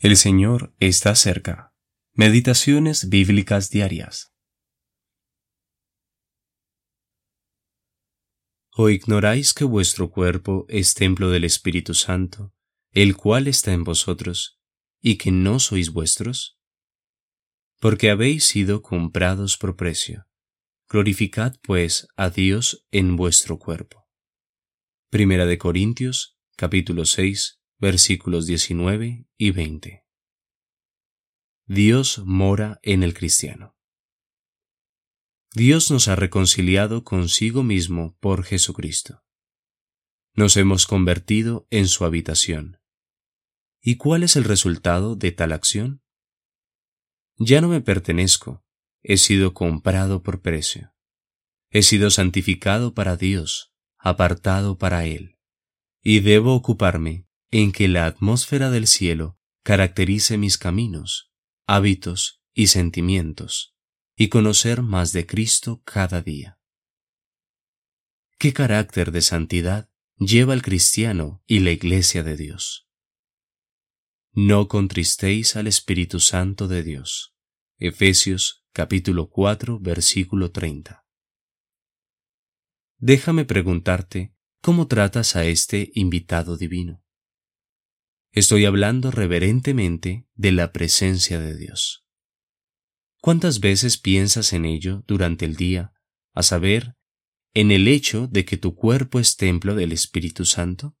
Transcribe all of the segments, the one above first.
El Señor está cerca. Meditaciones bíblicas diarias. ¿O ignoráis que vuestro cuerpo es templo del Espíritu Santo, el cual está en vosotros, y que no sois vuestros? Porque habéis sido comprados por precio. Glorificad pues a Dios en vuestro cuerpo. Primera de Corintios, capítulo 6, versículos 19 y 20. Dios mora en el cristiano. Dios nos ha reconciliado consigo mismo por Jesucristo. Nos hemos convertido en su habitación. ¿Y cuál es el resultado de tal acción? Ya no me pertenezco, he sido comprado por precio. He sido santificado para Dios, apartado para Él, y debo ocuparme en que la atmósfera del cielo caracterice mis caminos, hábitos y sentimientos, y conocer más de Cristo cada día. ¿Qué carácter de santidad lleva el cristiano y la iglesia de Dios? No contristéis al Espíritu Santo de Dios. Efesios capítulo 4 versículo 30. Déjame preguntarte, ¿cómo tratas a este invitado divino? Estoy hablando reverentemente de la presencia de Dios. ¿Cuántas veces piensas en ello durante el día, a saber, en el hecho de que tu cuerpo es templo del Espíritu Santo?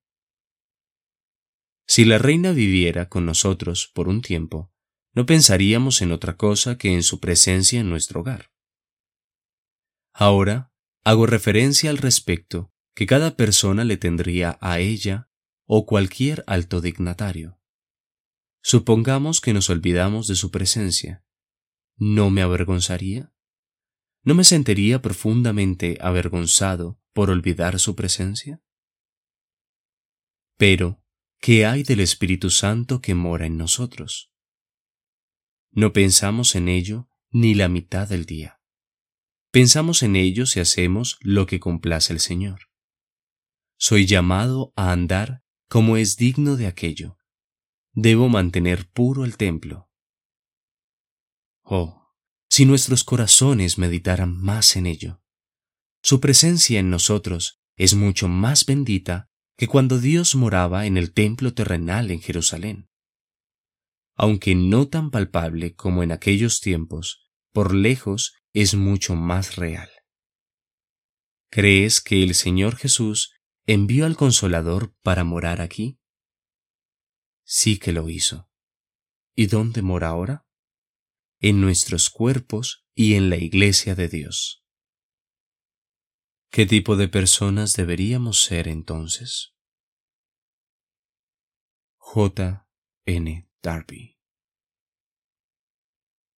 Si la reina viviera con nosotros por un tiempo, no pensaríamos en otra cosa que en su presencia en nuestro hogar. Ahora hago referencia al respecto que cada persona le tendría a ella o cualquier alto dignatario. Supongamos que nos olvidamos de su presencia. ¿No me avergonzaría? ¿No me sentiría profundamente avergonzado por olvidar su presencia? Pero, ¿qué hay del Espíritu Santo que mora en nosotros? No pensamos en ello ni la mitad del día. Pensamos en ello si hacemos lo que complace el Señor. Soy llamado a andar como es digno de aquello. Debo mantener puro el templo. Oh, si nuestros corazones meditaran más en ello. Su presencia en nosotros es mucho más bendita que cuando Dios moraba en el templo terrenal en Jerusalén. Aunque no tan palpable como en aquellos tiempos, por lejos es mucho más real. ¿Crees que el Señor Jesús envió al Consolador para morar aquí? Sí que lo hizo. ¿Y dónde mora ahora? En nuestros cuerpos y en la iglesia de Dios. ¿Qué tipo de personas deberíamos ser entonces? J. N. Darby